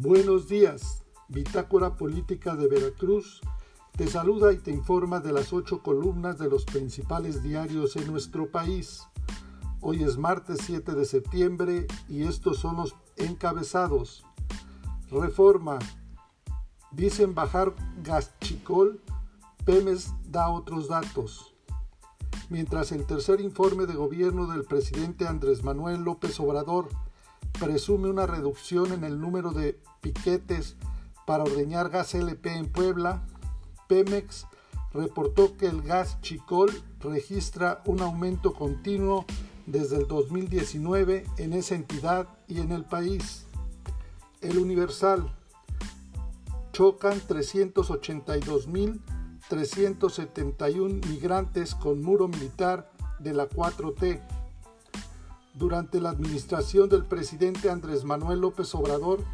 Buenos días, Bitácora Política de Veracruz te saluda y te informa de las ocho columnas de los principales diarios en nuestro país. Hoy es martes 7 de septiembre y estos son los encabezados. Reforma. Dicen bajar Chicol, Pemes da otros datos. Mientras el tercer informe de gobierno del presidente Andrés Manuel López Obrador presume una reducción en el número de piquetes para ordeñar gas LP en Puebla, Pemex reportó que el gas Chicol registra un aumento continuo desde el 2019 en esa entidad y en el país. El Universal chocan 382.371 migrantes con muro militar de la 4T durante la administración del presidente Andrés Manuel López Obrador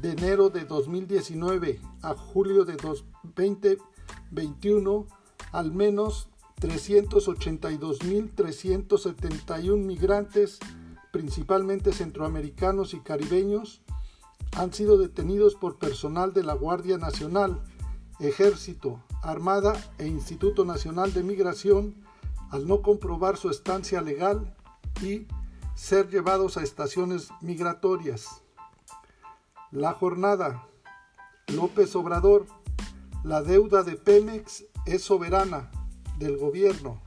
de enero de 2019 a julio de 2021, al menos 382.371 migrantes, principalmente centroamericanos y caribeños, han sido detenidos por personal de la Guardia Nacional, Ejército, Armada e Instituto Nacional de Migración al no comprobar su estancia legal y ser llevados a estaciones migratorias. La jornada. López Obrador. La deuda de Pemex es soberana del gobierno.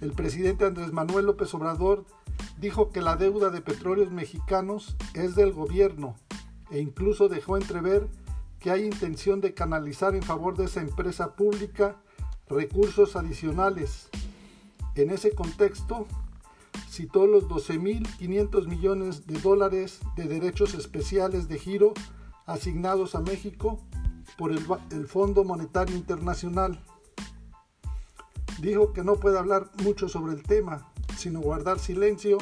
El presidente Andrés Manuel López Obrador dijo que la deuda de petróleos mexicanos es del gobierno e incluso dejó entrever que hay intención de canalizar en favor de esa empresa pública recursos adicionales. En ese contexto, citó los 12.500 millones de dólares de derechos especiales de giro asignados a México por el, el, Fondo Monetario Internacional. Dijo que no puede hablar mucho sobre el tema, sino guardar silencio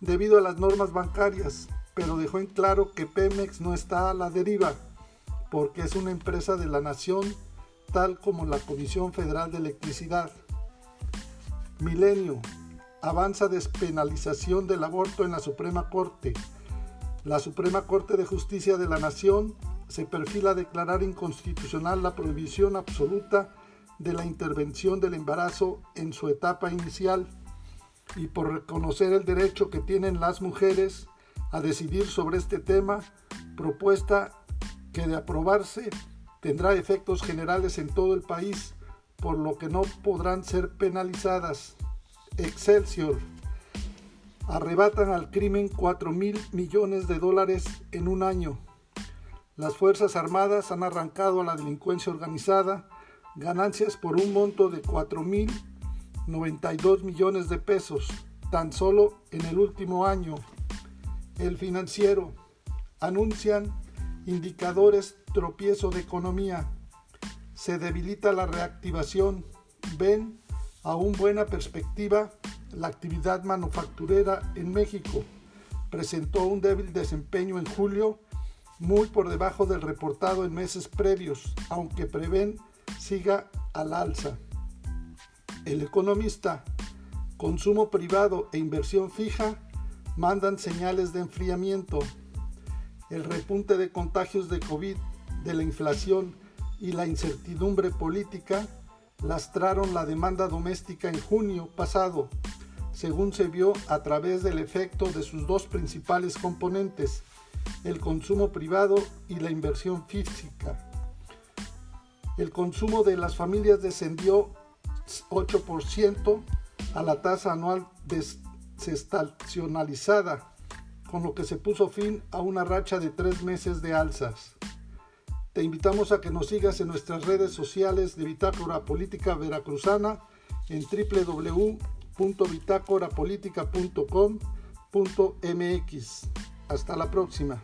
debido a las normas bancarias, pero dejó en claro que Pemex no está a la deriva, porque es una empresa de la nación, tal como la Comisión Federal de Electricidad. Milenio, avanza despenalización del aborto en la Suprema Corte. La Suprema Corte de Justicia de la Nación se perfila a declarar inconstitucional la prohibición absoluta de la intervención del embarazo en su etapa inicial y por reconocer el derecho que tienen las mujeres a decidir sobre este tema, propuesta que de aprobarse tendrá efectos generales en todo el país, por lo que no podrán ser penalizadas. Excelsior. Arrebatan al crimen 4 mil millones de dólares en un año. Las Fuerzas Armadas han arrancado a la delincuencia organizada ganancias por un monto de 4 mil 92 millones de pesos tan solo en el último año. El financiero anuncian indicadores tropiezo de economía. Se debilita la reactivación. Ven aún buena perspectiva, la actividad manufacturera en México presentó un débil desempeño en julio, muy por debajo del reportado en meses previos, aunque prevén siga al alza. El economista, consumo privado e inversión fija mandan señales de enfriamiento. El repunte de contagios de COVID, de la inflación y la incertidumbre política lastraron la demanda doméstica en junio pasado, según se vio a través del efecto de sus dos principales componentes, el consumo privado y la inversión física. El consumo de las familias descendió 8% a la tasa anual desestacionalizada, con lo que se puso fin a una racha de tres meses de alzas. Te invitamos a que nos sigas en nuestras redes sociales de Bitácora Política Veracruzana en www.bitácorapolítica.com.mx. Hasta la próxima.